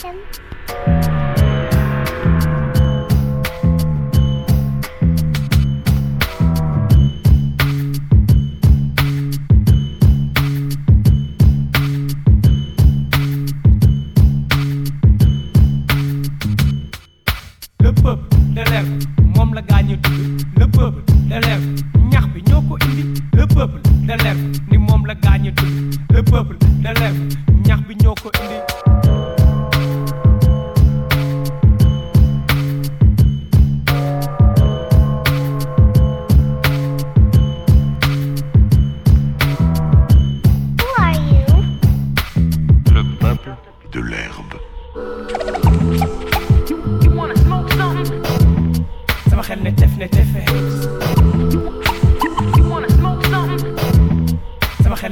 tell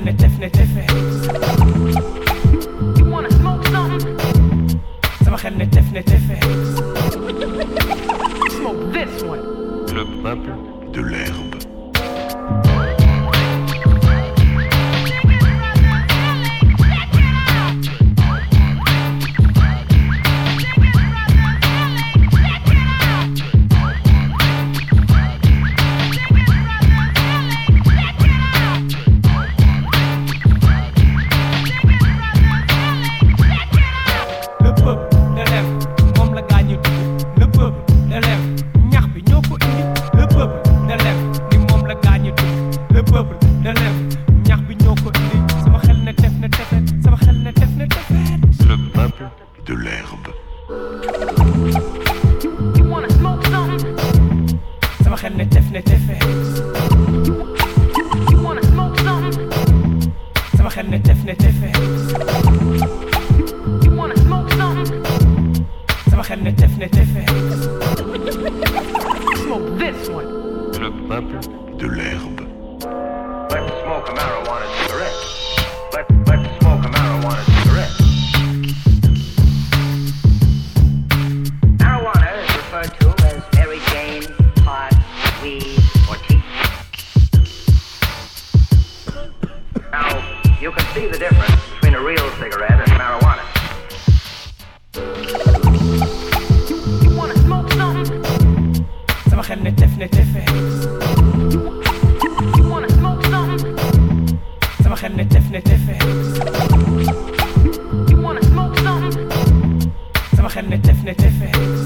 sama xel ne xel ne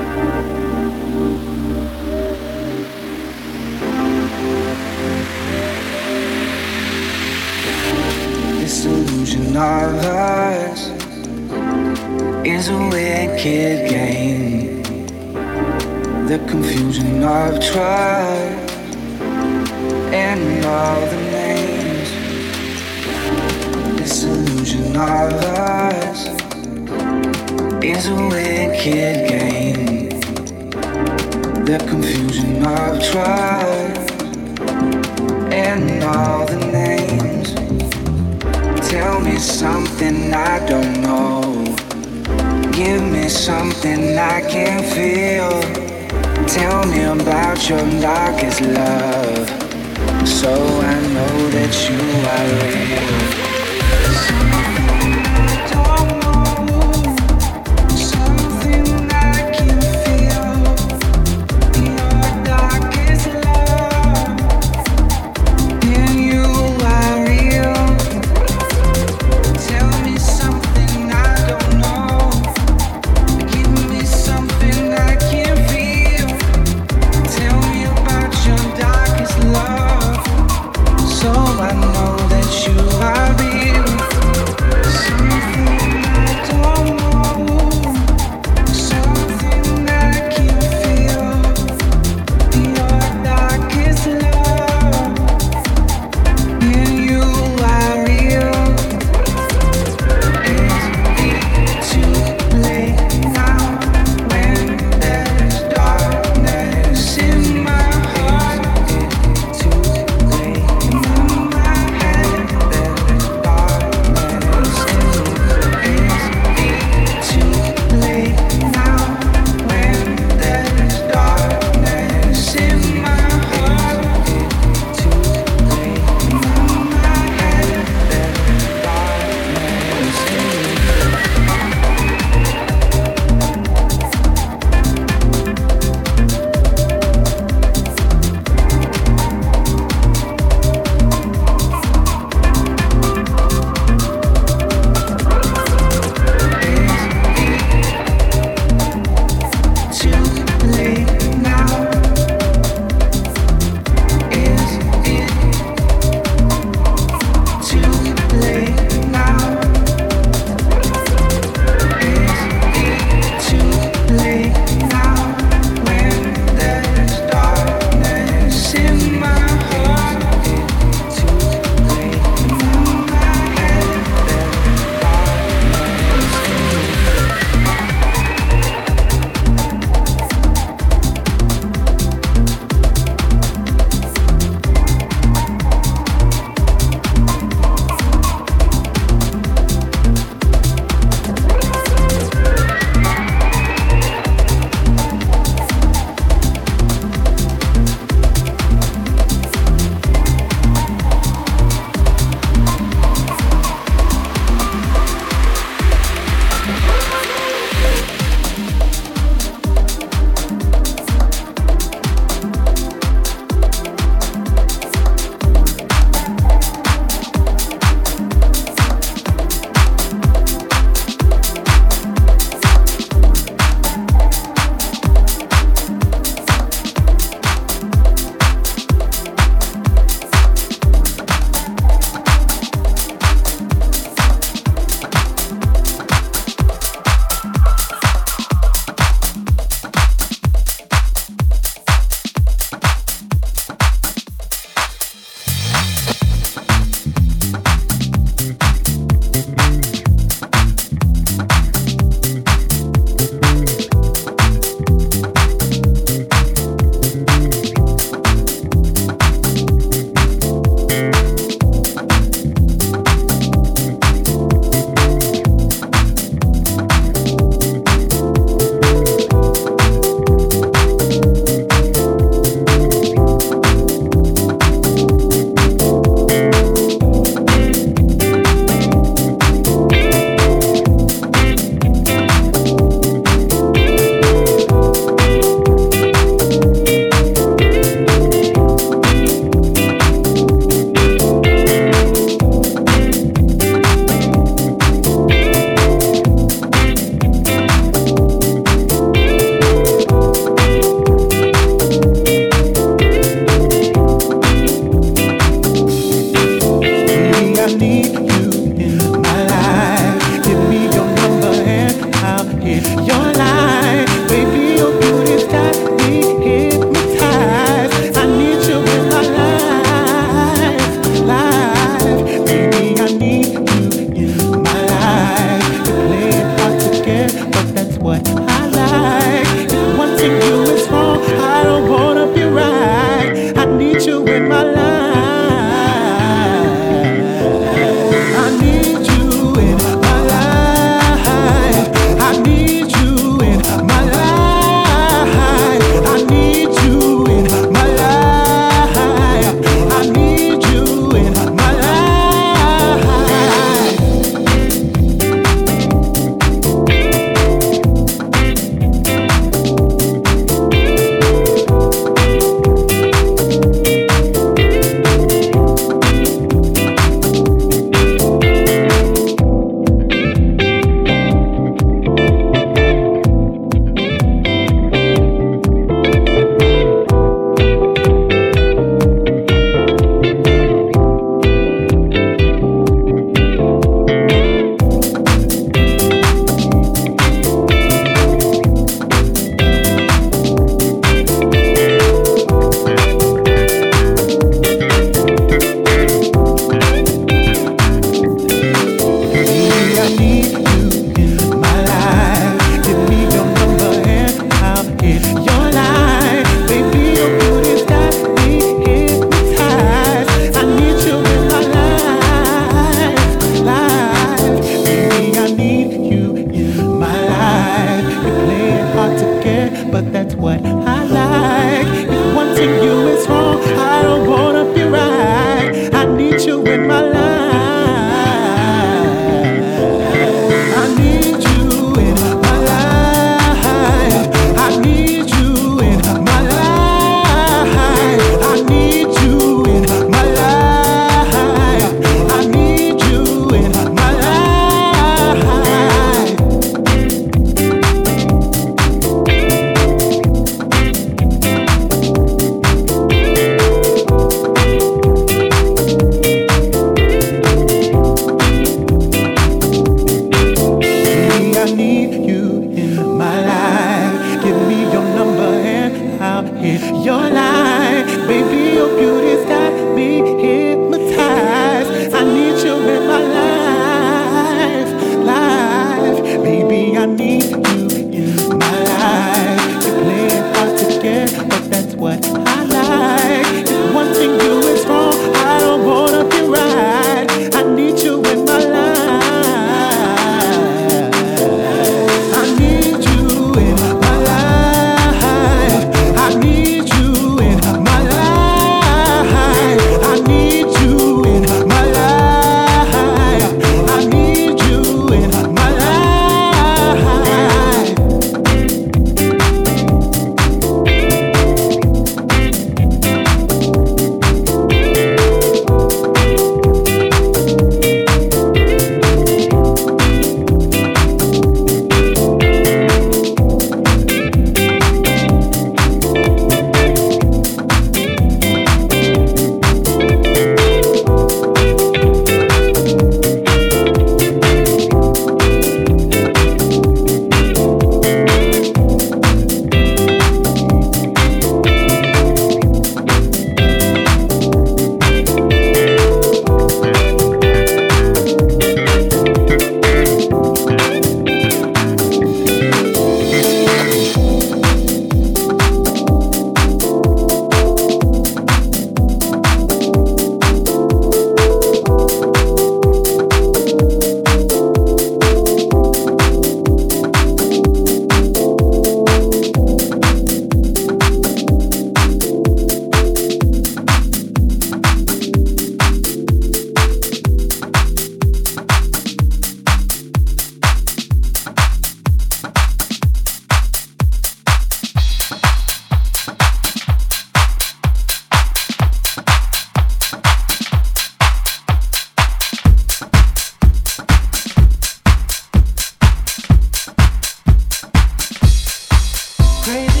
Crazy